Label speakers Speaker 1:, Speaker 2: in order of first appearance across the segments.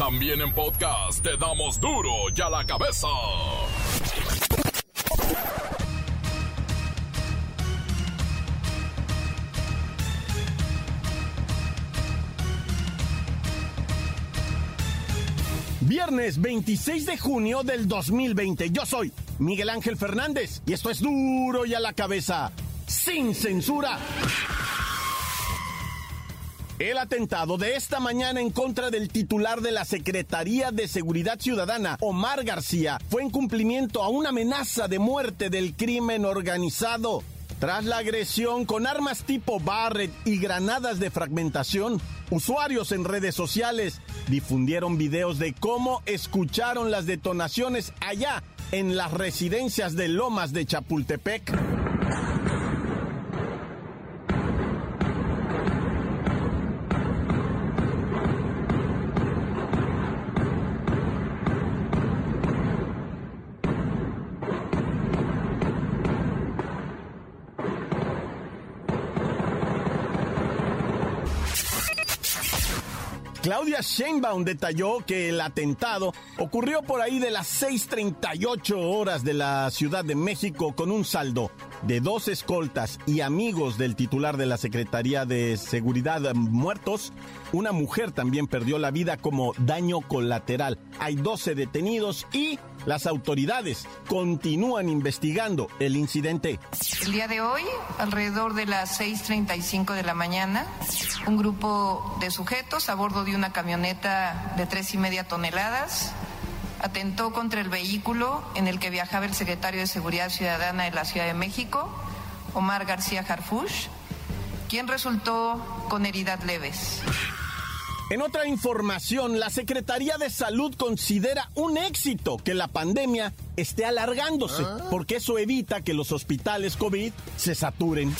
Speaker 1: También en podcast te damos duro y a la cabeza.
Speaker 2: Viernes 26 de junio del 2020. Yo soy Miguel Ángel Fernández y esto es duro y a la cabeza, sin censura. El atentado de esta mañana en contra del titular de la Secretaría de Seguridad Ciudadana, Omar García, fue en cumplimiento a una amenaza de muerte del crimen organizado. Tras la agresión con armas tipo Barrett y granadas de fragmentación, usuarios en redes sociales difundieron videos de cómo escucharon las detonaciones allá en las residencias de Lomas de Chapultepec. Claudia detalló que el atentado ocurrió por ahí de las 6.38 horas de la Ciudad de México con un saldo de dos escoltas y amigos del titular de la Secretaría de Seguridad muertos. Una mujer también perdió la vida como daño colateral. Hay 12 detenidos y las autoridades continúan investigando el incidente.
Speaker 3: El día de hoy, alrededor de las 6.35 de la mañana, un grupo de sujetos a bordo de una camioneta de tres y media toneladas atentó contra el vehículo en el que viajaba el secretario de Seguridad Ciudadana de la Ciudad de México, Omar García Harfush, quien resultó con heridas leves.
Speaker 2: En otra información, la Secretaría de Salud considera un éxito que la pandemia esté alargándose, porque eso evita que los hospitales COVID se saturen.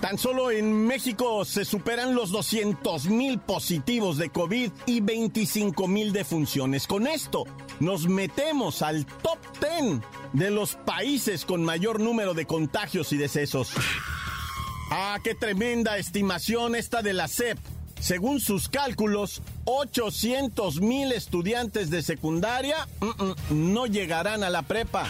Speaker 2: Tan solo en México se superan los 200 mil positivos de COVID y 25 mil defunciones. Con esto nos metemos al top 10 de los países con mayor número de contagios y decesos. Ah, qué tremenda estimación esta de la CEP según sus cálculos, 800 mil estudiantes de secundaria no llegarán a la prepa.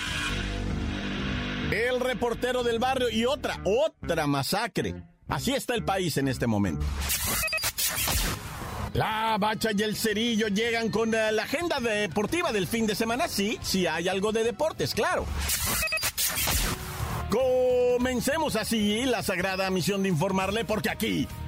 Speaker 2: El reportero del barrio y otra, otra masacre. Así está el país en este momento. La bacha y el cerillo llegan con eh, la agenda deportiva del fin de semana. Sí, sí hay algo de deportes, claro. Comencemos así la sagrada misión de informarle porque aquí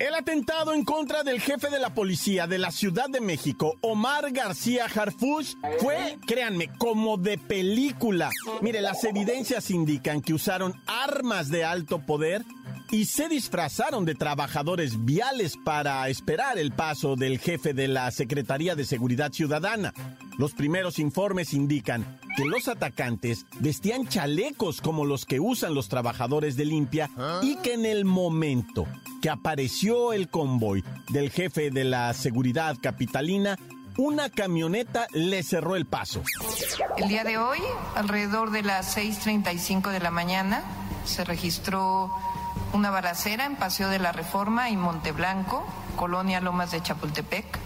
Speaker 2: El atentado en contra del jefe de la policía de la Ciudad de México, Omar García Harfush, fue, créanme, como de película. Mire, las evidencias indican que usaron armas de alto poder y se disfrazaron de trabajadores viales para esperar el paso del jefe de la Secretaría de Seguridad Ciudadana. Los primeros informes indican que los atacantes vestían chalecos como los que usan los trabajadores de limpia y que en el momento que apareció el convoy del jefe de la seguridad capitalina, una camioneta le cerró el paso.
Speaker 3: El día de hoy, alrededor de las 6.35 de la mañana, se registró una balacera en Paseo de la Reforma y Monteblanco, Colonia Lomas de Chapultepec.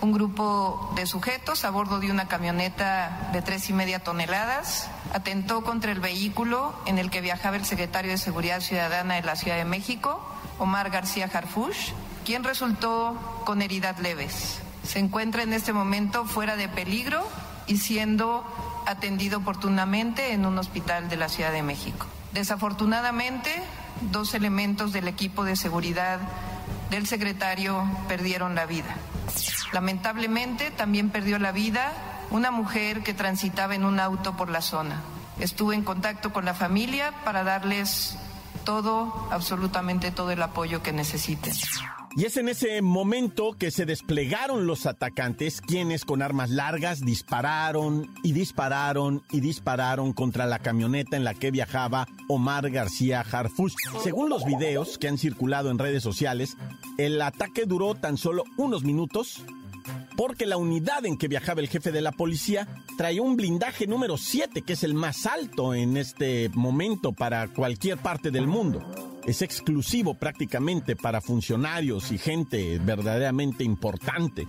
Speaker 3: Un grupo de sujetos a bordo de una camioneta de tres y media toneladas atentó contra el vehículo en el que viajaba el secretario de Seguridad Ciudadana de la Ciudad de México, Omar García Harfush, quien resultó con heridas leves. Se encuentra en este momento fuera de peligro y siendo atendido oportunamente en un hospital de la Ciudad de México. Desafortunadamente, dos elementos del equipo de seguridad del secretario perdieron la vida. Lamentablemente, también perdió la vida una mujer que transitaba en un auto por la zona. Estuve en contacto con la familia para darles todo, absolutamente todo el apoyo que necesiten.
Speaker 2: Y es en ese momento que se desplegaron los atacantes, quienes con armas largas dispararon y dispararon y dispararon contra la camioneta en la que viajaba Omar García Harfush. Según los videos que han circulado en redes sociales, el ataque duró tan solo unos minutos porque la unidad en que viajaba el jefe de la policía traía un blindaje número 7, que es el más alto en este momento para cualquier parte del mundo. Es exclusivo prácticamente para funcionarios y gente verdaderamente importante.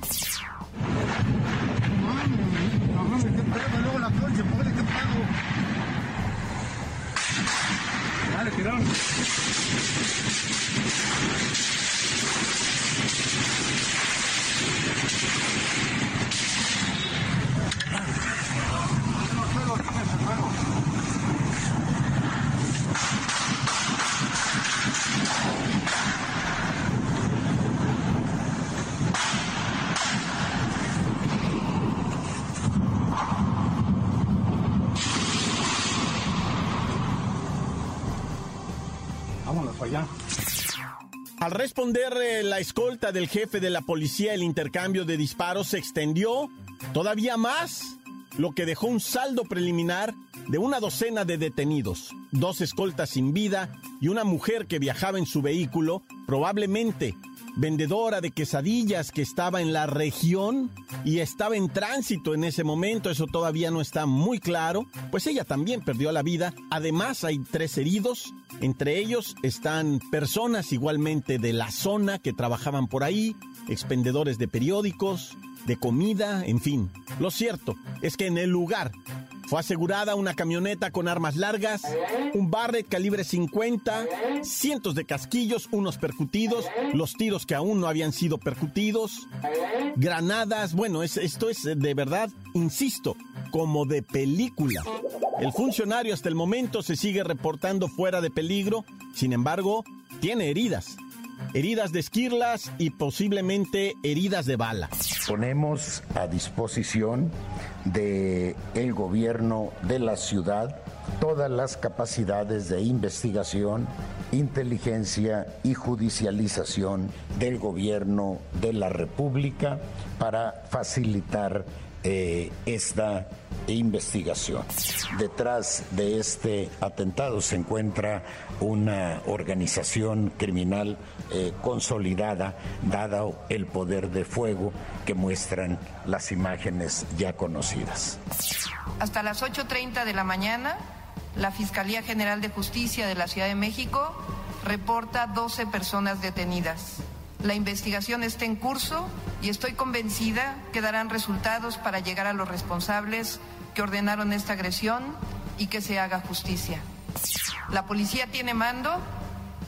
Speaker 2: Al responder eh, la escolta del jefe de la policía, el intercambio de disparos se extendió todavía más, lo que dejó un saldo preliminar de una docena de detenidos, dos escoltas sin vida y una mujer que viajaba en su vehículo, probablemente vendedora de quesadillas que estaba en la región y estaba en tránsito en ese momento, eso todavía no está muy claro, pues ella también perdió la vida. Además hay tres heridos, entre ellos están personas igualmente de la zona que trabajaban por ahí, expendedores de periódicos, de comida, en fin. Lo cierto es que en el lugar fue asegurada una camioneta con armas largas, un Barrett calibre 50, cientos de casquillos, unos percutidos, los tiros que aún no habían sido percutidos, granadas. Bueno, esto es de verdad, insisto, como de película. El funcionario hasta el momento se sigue reportando fuera de peligro, sin embargo, tiene heridas heridas de esquirlas y posiblemente heridas de bala.
Speaker 4: Ponemos a disposición del el gobierno de la ciudad todas las capacidades de investigación, inteligencia y judicialización del gobierno de la República para facilitar eh, esta investigación. Detrás de este atentado se encuentra una organización criminal eh, consolidada, dado el poder de fuego que muestran las imágenes ya conocidas.
Speaker 3: Hasta las 8.30 de la mañana, la Fiscalía General de Justicia de la Ciudad de México reporta 12 personas detenidas. La investigación está en curso y estoy convencida que darán resultados para llegar a los responsables que ordenaron esta agresión y que se haga justicia. La policía tiene mando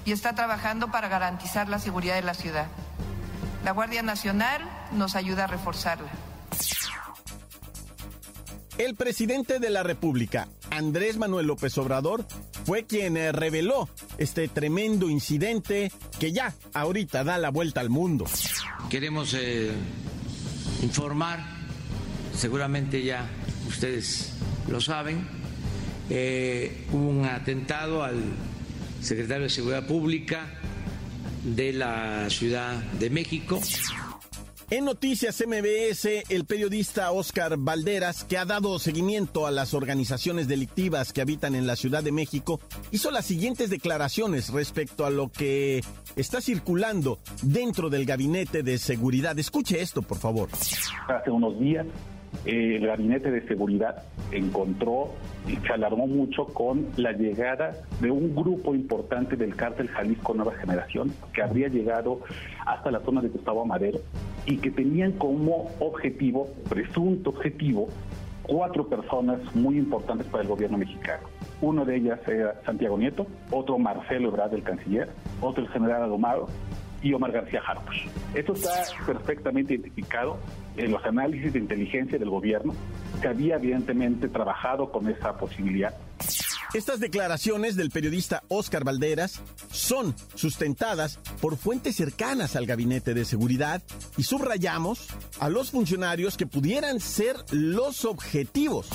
Speaker 3: y está trabajando para garantizar la seguridad de la ciudad. La Guardia Nacional nos ayuda a reforzarla.
Speaker 2: El presidente de la República, Andrés Manuel López Obrador, fue quien eh, reveló este tremendo incidente que ya ahorita da la vuelta al mundo.
Speaker 5: Queremos eh, informar, seguramente ya ustedes lo saben, eh, un atentado al secretario de Seguridad Pública de la Ciudad de México.
Speaker 2: En Noticias MBS, el periodista Oscar Valderas, que ha dado seguimiento a las organizaciones delictivas que habitan en la Ciudad de México, hizo las siguientes declaraciones respecto a lo que está circulando dentro del gabinete de seguridad. Escuche esto, por favor.
Speaker 6: Hace unos días eh, el gabinete de seguridad encontró y se alarmó mucho con la llegada de un grupo importante del cártel Jalisco Nueva Generación que habría llegado hasta la zona de Gustavo Madero y que tenían como objetivo, presunto objetivo, cuatro personas muy importantes para el gobierno mexicano. Uno de ellas era Santiago Nieto, otro Marcelo Ebrard, el canciller, otro el general Adomado y Omar García Harfuch. Esto está perfectamente identificado en los análisis de inteligencia del gobierno, que había evidentemente trabajado con esa posibilidad. Estas declaraciones del periodista Oscar Valderas son sustentadas por fuentes cercanas al gabinete de seguridad y subrayamos a los funcionarios que pudieran ser los objetivos.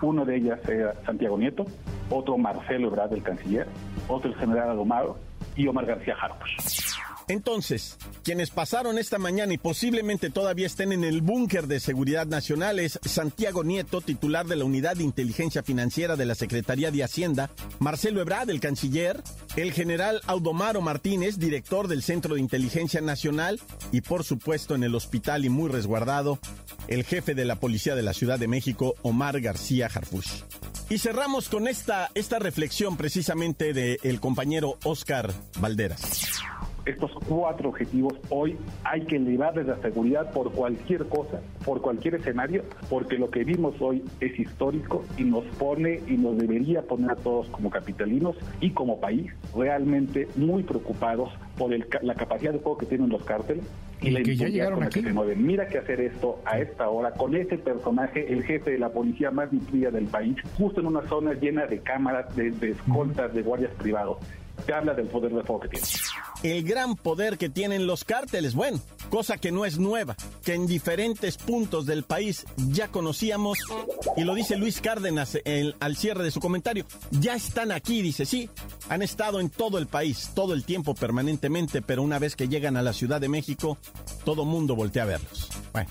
Speaker 6: Uno de ellas era Santiago Nieto, otro Marcelo Ebrard, el canciller, otro el general Alomado y Omar García Harfuch.
Speaker 2: Entonces, quienes pasaron esta mañana y posiblemente todavía estén en el búnker de seguridad nacional es Santiago Nieto, titular de la Unidad de Inteligencia Financiera de la Secretaría de Hacienda, Marcelo Ebrard, el canciller, el general Audomaro Martínez, director del Centro de Inteligencia Nacional, y por supuesto en el hospital y muy resguardado, el jefe de la Policía de la Ciudad de México, Omar García Harfush. Y cerramos con esta, esta reflexión precisamente del compañero Oscar Valderas
Speaker 6: estos cuatro objetivos hoy hay que elevarles la seguridad por cualquier cosa, por cualquier escenario, porque lo que vimos hoy es histórico y nos pone y nos debería poner a todos como capitalinos y como país realmente muy preocupados por la capacidad de juego que tienen los cárteles y, la
Speaker 7: que ya llegaron aquí.
Speaker 6: Que se mueven. Mira que hacer esto a esta hora con ese personaje, el jefe de la policía más nutrida del país, justo en una zona llena de cámaras, de, de escoltas, de guardias privados te habla del poder de fuego que tiene.
Speaker 2: El gran poder que tienen los cárteles, bueno, cosa que no es nueva, que en diferentes puntos del país ya conocíamos, y lo dice Luis Cárdenas al cierre de su comentario, ya están aquí, dice, sí, han estado en todo el país, todo el tiempo, permanentemente, pero una vez que llegan a la Ciudad de México, todo mundo voltea a verlos. Bueno,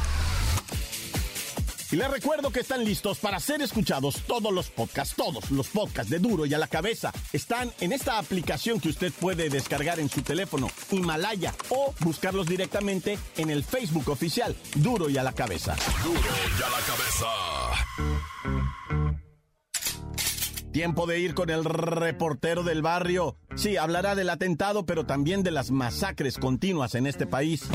Speaker 2: Y les recuerdo que están listos para ser escuchados todos los podcasts, todos los podcasts de Duro y a la cabeza. Están en esta aplicación que usted puede descargar en su teléfono, Himalaya, o buscarlos directamente en el Facebook oficial, Duro y a la cabeza.
Speaker 1: Duro y a la
Speaker 2: cabeza. Tiempo de ir con el reportero del barrio. Sí, hablará del atentado, pero también de las masacres continuas en este país.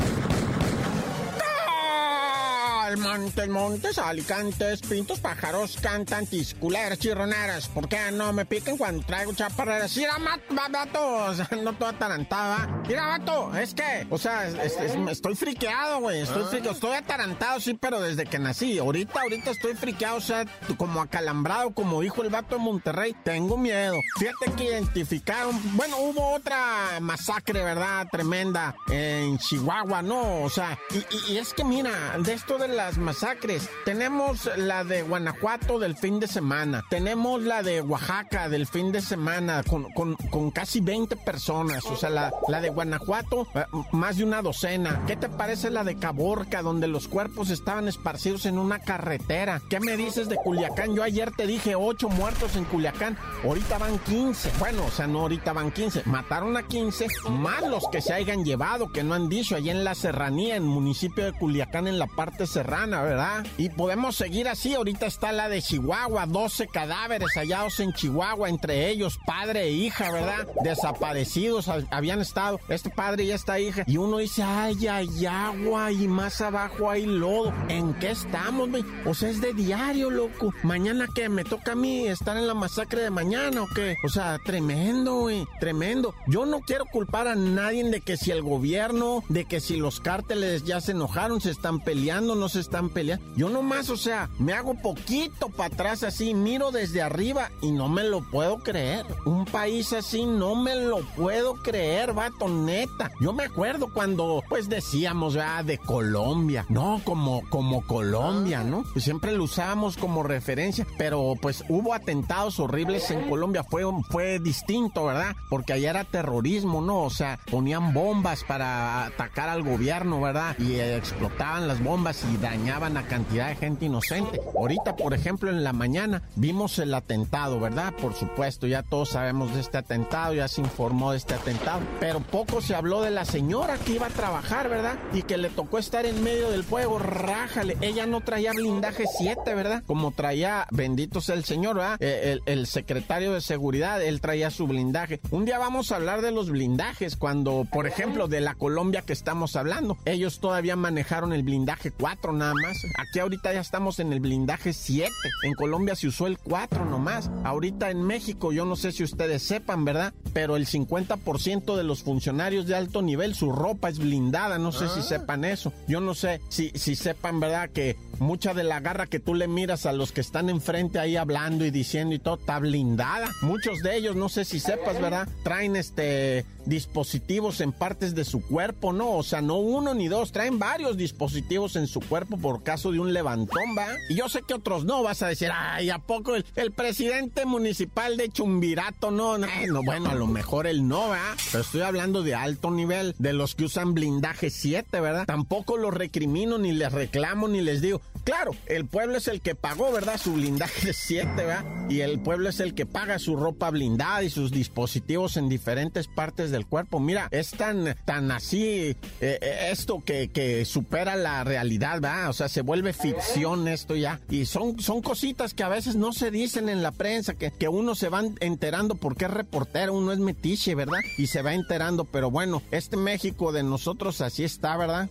Speaker 2: Montes, montes, alicantes, pintos, pájaros, cantan, tisculeras, chirroneras. ¿Por qué no me piquen cuando traigo chaparreras? Mira, vato, no toda atarantada. Mira, vato, es que, o sea, estoy friqueado, güey. Estoy ah. friqueado, estoy atarantado, sí, pero desde que nací. Ahorita, ahorita estoy friqueado, o sea, como acalambrado, como dijo el vato de Monterrey. Tengo miedo. Fíjate que identificaron, bueno, hubo otra masacre, ¿verdad? Tremenda en Chihuahua, ¿no? O sea, y, y es que mira, de esto de las masacres. Tenemos la de Guanajuato del fin de semana. Tenemos la de Oaxaca del fin de semana con, con, casi 20 personas. O sea, la, la de Guanajuato, eh, más de una docena. ¿Qué te parece la de Caborca, donde los cuerpos estaban esparcidos en una carretera? ¿Qué me dices de Culiacán? Yo ayer te dije 8 muertos en Culiacán. Ahorita van 15. Bueno, o sea, no ahorita van 15. Mataron a 15, más los que se hayan llevado, que no han dicho, allá en la serranía, en municipio de Culiacán, en la parte serrana ¿verdad? Y podemos seguir así. Ahorita está la de Chihuahua, 12 cadáveres hallados en Chihuahua, entre ellos padre e hija, ¿verdad? Desaparecidos habían estado este padre y esta hija. Y uno dice, ay, hay agua y más abajo hay lodo. ¿En qué estamos, güey? O sea, es de diario, loco. Mañana que me toca a mí estar en la masacre de mañana o qué? O sea, tremendo, güey, tremendo. Yo no quiero culpar a nadie de que si el gobierno, de que si los cárteles ya se enojaron, se están peleando, no se están peleando. Yo nomás, o sea, me hago poquito para atrás así, miro desde arriba y no me lo puedo creer. Un país así no me lo puedo creer, vato, neta. Yo me acuerdo cuando, pues decíamos, ya de Colombia, no como, como Colombia, ¿no? Pues siempre lo usábamos como referencia, pero pues hubo atentados horribles en Colombia, fue, fue distinto, ¿verdad? Porque allá era terrorismo, ¿no? O sea, ponían bombas para atacar al gobierno, ¿verdad? Y explotaban las bombas y dañaban a cantidad de gente inocente. Ahorita, por ejemplo, en la mañana vimos el atentado, ¿verdad? Por supuesto, ya todos sabemos de este atentado, ya se informó de este atentado, pero poco se habló de la señora que iba a trabajar, ¿verdad? Y que le tocó estar en medio del fuego, rájale. Ella no traía blindaje 7, ¿verdad? Como traía, bendito sea el señor, ¿verdad? Eh, el, secretario de seguridad, él traía su blindaje. Un día vamos a hablar de los blindajes, cuando, por ejemplo, de la Colombia que estamos hablando, ellos todavía manejaron el blindaje 4, nada más. Aquí ahorita ya estamos en el blindaje 7. En Colombia se usó el 4 nomás. Ahorita en México, yo no sé si ustedes sepan, ¿verdad? Pero el 50% de los funcionarios de alto nivel, su ropa es blindada. No sé si ah. sepan eso. Yo no sé si, si sepan, ¿verdad? Que mucha de la garra que tú le miras a los que están enfrente ahí hablando y diciendo y todo, está blindada. Muchos de ellos, no sé si sepas, ¿verdad? Traen este dispositivos en partes de su cuerpo, ¿no? O sea, no uno ni dos, traen varios dispositivos en su cuerpo por caso de un levantón, ¿va? Y yo sé que otros no, vas a decir, ay, ¿a poco el, presidente municipal de Chumbirato no? no? bueno, a lo mejor él no, ¿va? Pero estoy hablando de alto nivel, de los que usan blindaje 7, ¿verdad? Tampoco los recrimino, ni les reclamo, ni les digo, claro, el pueblo es el que pagó, ¿verdad? Su blindaje 7, ¿verdad? Y el pueblo es el que paga su ropa blindada y sus dispositivos en diferentes partes de el cuerpo. Mira, es tan, tan así eh, eh, esto que, que, supera la realidad, ¿verdad? O sea, se vuelve ficción esto ya. Y son, son cositas que a veces no se dicen en la prensa, que, que uno se va enterando porque es reportero, uno es metiche, ¿verdad? Y se va enterando, pero bueno, este México de nosotros así está, ¿verdad?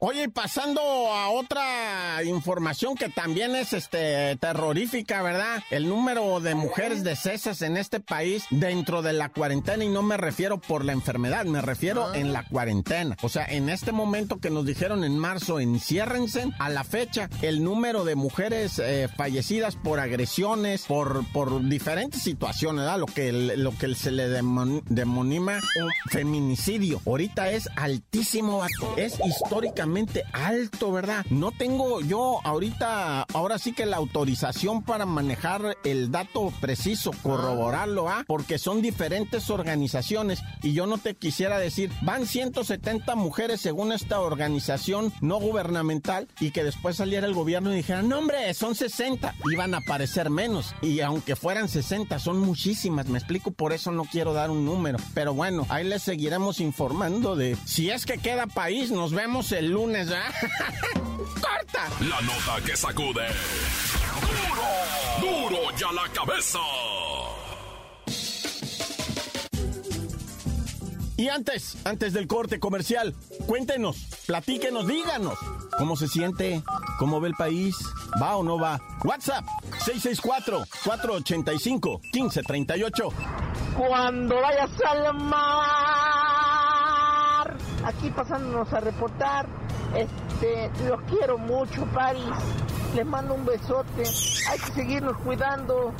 Speaker 2: Oye, pasando a otra información que también es este terrorífica, ¿verdad? El número de mujeres decesas en este país dentro de la cuarentena y no me refiero por la enfermedad, me refiero ah. en la cuarentena. O sea, en este momento que nos dijeron en marzo, enciérrense, a la fecha el número de mujeres eh, fallecidas por agresiones, por, por diferentes situaciones, ¿verdad? Lo que, lo que se le demonima un feminicidio. Ahorita es altísimo, es históricamente alto, ¿verdad? No tengo yo ahorita, ahora sí que la autorización para manejar el dato preciso, corroborarlo, ¿ah? Porque son diferentes organizaciones y yo no te quisiera decir, van 170 mujeres según esta organización no gubernamental y que después saliera el gobierno y dijera, no hombre, son 60, iban a aparecer menos. Y aunque fueran 60, son muchísimas, me explico, por eso no quiero dar un número. Pero bueno, ahí les seguiremos informando de si es que queda país, nos vemos el lunes, ¿verdad? ¡Corta!
Speaker 1: La nota que sacude. ¡Duro! ¡Duro ya la cabeza!
Speaker 2: Y antes, antes del corte comercial, cuéntenos, platíquenos, díganos cómo se siente, cómo ve el país, va o no va. WhatsApp 664-485-1538.
Speaker 7: Cuando vayas al mar, aquí pasándonos a reportar, este, los quiero mucho, Paris. Les mando un besote. Hay que seguirnos cuidando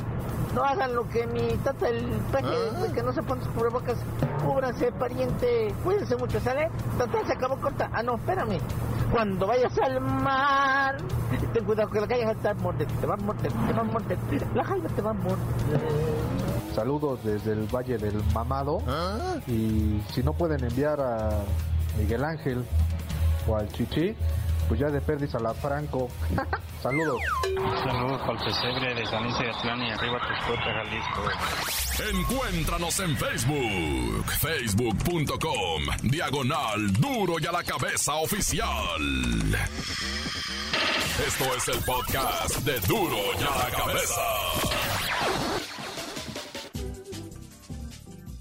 Speaker 7: no hagan lo que mi tata el peje, ah. que no se ponen sus cubrebocas, cúbranse, pariente, cuídense mucho, ¿sale? Tata se acabó corta. Ah, no, espérame. Cuando vayas al mar, ten cuidado que la calle va a morder, te va a morder, te va a morder, la jaiba te va a morder.
Speaker 8: Saludos desde el Valle del Mamado. ¿Ah? Y si no pueden enviar a Miguel Ángel o al Chichi, pues ya de pérdida a la Franco. Saludos.
Speaker 9: Saludos para el pesebre de San Luis de Atlán y arriba Texcoco, Jalisco.
Speaker 1: Encuéntranos en Facebook, facebook.com, diagonal duro y a la cabeza oficial. Esto es el podcast de duro y a la cabeza.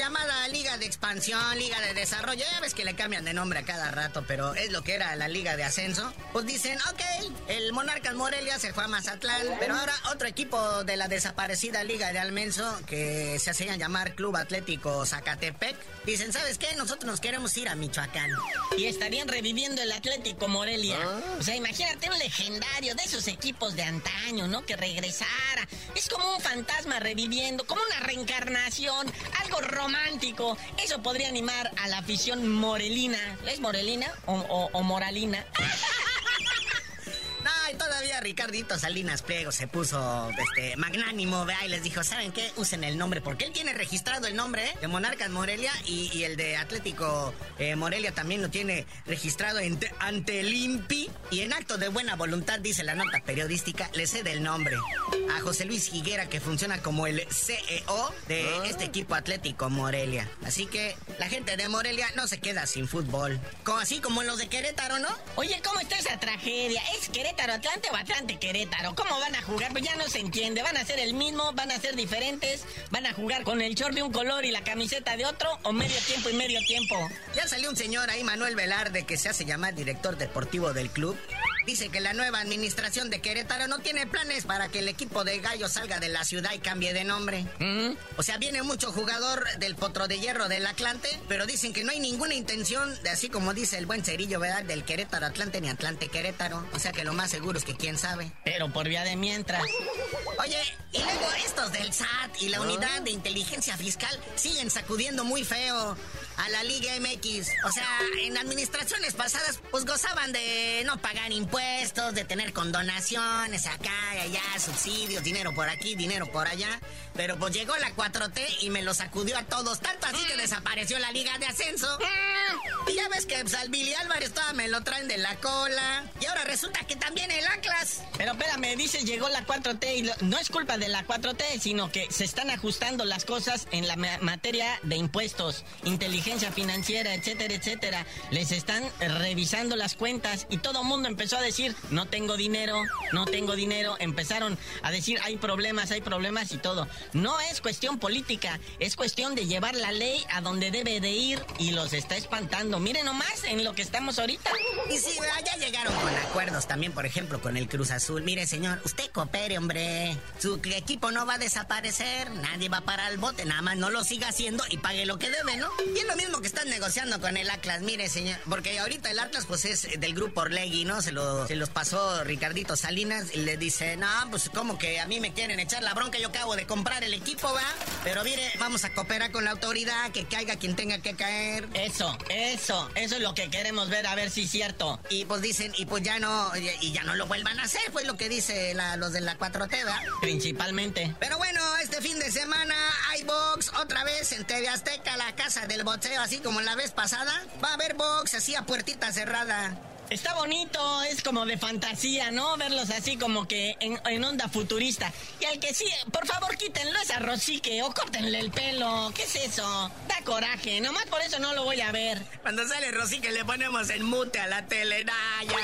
Speaker 10: Llamada Liga de Expansión, Liga de Desarrollo. Ya ves que le cambian de nombre a cada rato, pero es lo que era la Liga de Ascenso. Pues dicen, ok, el Monarcas Morelia se fue a Mazatlán, pero ahora otro equipo de la desaparecida Liga de Almenso, que se hacían llamar Club Atlético Zacatepec, dicen, ¿sabes qué? Nosotros nos queremos ir a Michoacán. Y estarían reviviendo el Atlético Morelia. Ah. O sea, imagínate un legendario de esos equipos de antaño, ¿no? Que regresara. Es como un fantasma reviviendo, como una reencarnación romántico. Eso podría animar a la afición morelina. ¿Es morelina o, moralina? Y todavía día Ricardito Salinas Pliego se puso este, magnánimo, vea, y les dijo, ¿saben qué? Usen el nombre, porque él tiene registrado el nombre ¿eh? de Monarcas Morelia y, el de Atlético eh, Morelia también lo tiene registrado ante el INPI. Y en acto de buena voluntad, dice la nota periodística, le cede el nombre a José Luis Higuera, que funciona como el CEO de ah. este equipo Atlético Morelia. Así que la gente de Morelia no se queda sin fútbol. Como, así como los de Querétaro, ¿no?
Speaker 11: Oye, ¿cómo está esa tragedia? ¿Es Querétaro Atlante o Atlante Querétaro? ¿Cómo van a jugar? Pues ya no se entiende. ¿Van a ser el mismo? ¿Van a ser diferentes? ¿Van a jugar con el short de un color y la camiseta de otro? ¿O medio tiempo y medio tiempo?
Speaker 10: Ya salió un señor ahí, Manuel Velarde, que se hace llamar director deportivo del club. Dice que la nueva administración de Querétaro no tiene planes para que el equipo de Gallo salga de la ciudad y cambie de nombre. O sea, viene mucho jugador del Potro de Hierro del Atlante, pero dicen que no hay ninguna intención de, así como dice el buen cerillo, ¿verdad? Del Querétaro Atlante ni Atlante Querétaro. O sea que lo más seguro es que quién sabe.
Speaker 11: Pero por vía de mientras.
Speaker 10: Oye, y luego estos del SAT y la unidad de inteligencia fiscal siguen sacudiendo muy feo a la Liga MX. O sea, en administraciones pasadas, pues gozaban de no pagar impuestos, de tener condonaciones acá y allá, subsidios, dinero por aquí, dinero por allá. Pero pues llegó la 4T y me lo sacudió a todos, tanto así que desapareció la Liga de Ascenso. Y ya ves que pues, al Álvarez todavía me lo traen de la cola. Y ahora resulta que también el Atlas.
Speaker 11: Pero espérame, dice llegó la 4T y no es culpa de la 4T, sino que se están ajustando las cosas en la materia de impuestos, inteligencia financiera, etcétera, etcétera. Les están revisando las cuentas y todo el mundo empezó a decir, no tengo dinero, no tengo dinero. Empezaron a decir, hay problemas, hay problemas y todo. No es cuestión política, es cuestión de llevar la ley a donde debe de ir y los está espantando. Miren nomás en lo que estamos ahorita.
Speaker 10: Y sí, ya llegaron con acuerdos también, por ejemplo, con el Cruz Azul. Mire, señor, usted coopere, hombre. Su equipo no va a desaparecer, nadie va a parar el bote, nada más no lo siga haciendo y pague lo que debe, ¿no? Y es lo mismo que están negociando con el Atlas, mire, señor. Porque ahorita el Atlas, pues es del grupo Orlegui, ¿no? Se, lo, se los pasó Ricardito Salinas y le dice, no, pues como que a mí me quieren echar la bronca, yo acabo de comprar el equipo, ¿va? Pero mire, vamos a cooperar con la autoridad, que caiga quien tenga que caer.
Speaker 11: Eso, eso, eso es lo que queremos ver, a ver si es cierto.
Speaker 10: Y pues dicen, y pues ya no, y ya no lo vuelvan a hacer, fue lo que dice los de la 4T, ¿va?
Speaker 11: Principalmente.
Speaker 10: Pero bueno, este fin de semana hay box otra vez en TV Azteca, la casa del boxeo, así como la vez pasada. Va a haber box así a puertita cerrada.
Speaker 11: Está bonito, es como de fantasía, ¿no? Verlos así como que en, onda futurista. Y al que sí, por favor quítenlo esa rosique o córtenle el pelo. ¿Qué es eso? Da coraje, nomás por eso no lo voy a ver.
Speaker 10: Cuando sale rosique le ponemos el mute a la tele, Naya.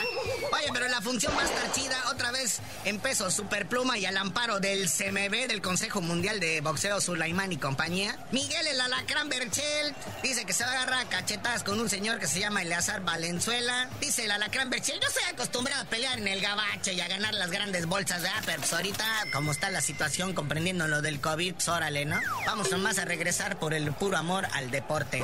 Speaker 10: Oye, pero la función más chida, otra vez en peso superpluma y al amparo del CMB, del Consejo Mundial de Boxeo Sulaimán y compañía. Miguel el Alacrán Berchel dice que se va a agarrar a cachetadas con un señor que se llama Eleazar Valenzuela. Dice la la Berchel. Yo estoy acostumbrado a pelear en el gabacho y a ganar las grandes bolsas, de Pero pues ahorita, como está la situación, comprendiendo lo del COVID, pues órale, ¿no? Vamos nomás a regresar por el puro amor al deporte.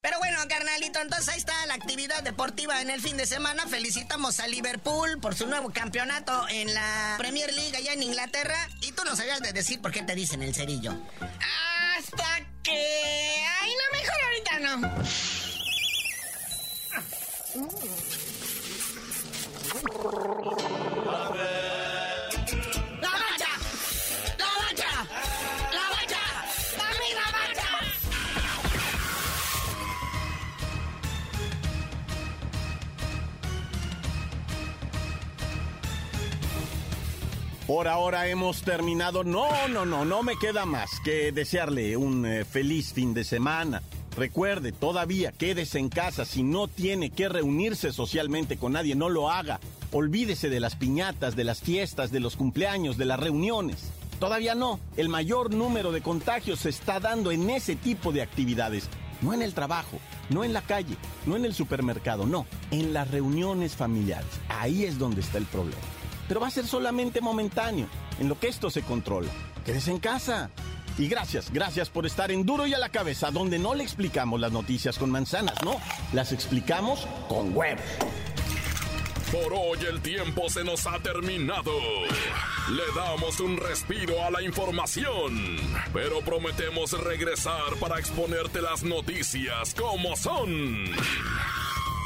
Speaker 10: Pero bueno, carnalito, entonces ahí está la actividad deportiva en el fin de semana. Felicitamos a Liverpool por su nuevo campeonato en la Premier League allá en Inglaterra. Y tú no sabías de decir por qué te dicen el cerillo.
Speaker 11: Hasta que... Ay, no, mejor ahorita no.
Speaker 2: Por ahora hemos terminado. No, no, no, no me queda más que desearle un eh, feliz fin de semana. Recuerde, todavía quédese en casa. Si no tiene que reunirse socialmente con nadie, no lo haga. Olvídese de las piñatas, de las fiestas, de los cumpleaños, de las reuniones. Todavía no. El mayor número de contagios se está dando en ese tipo de actividades. No en el trabajo, no en la calle, no en el supermercado, no. En las reuniones familiares. Ahí es donde está el problema pero va a ser solamente momentáneo, en lo que esto se controla. Quédese en casa. Y gracias, gracias por estar en Duro y a la cabeza, donde no le explicamos las noticias con manzanas, no, las explicamos con huevos.
Speaker 1: Por hoy el tiempo se nos ha terminado. Le damos un respiro a la información, pero prometemos regresar para exponerte las noticias como son.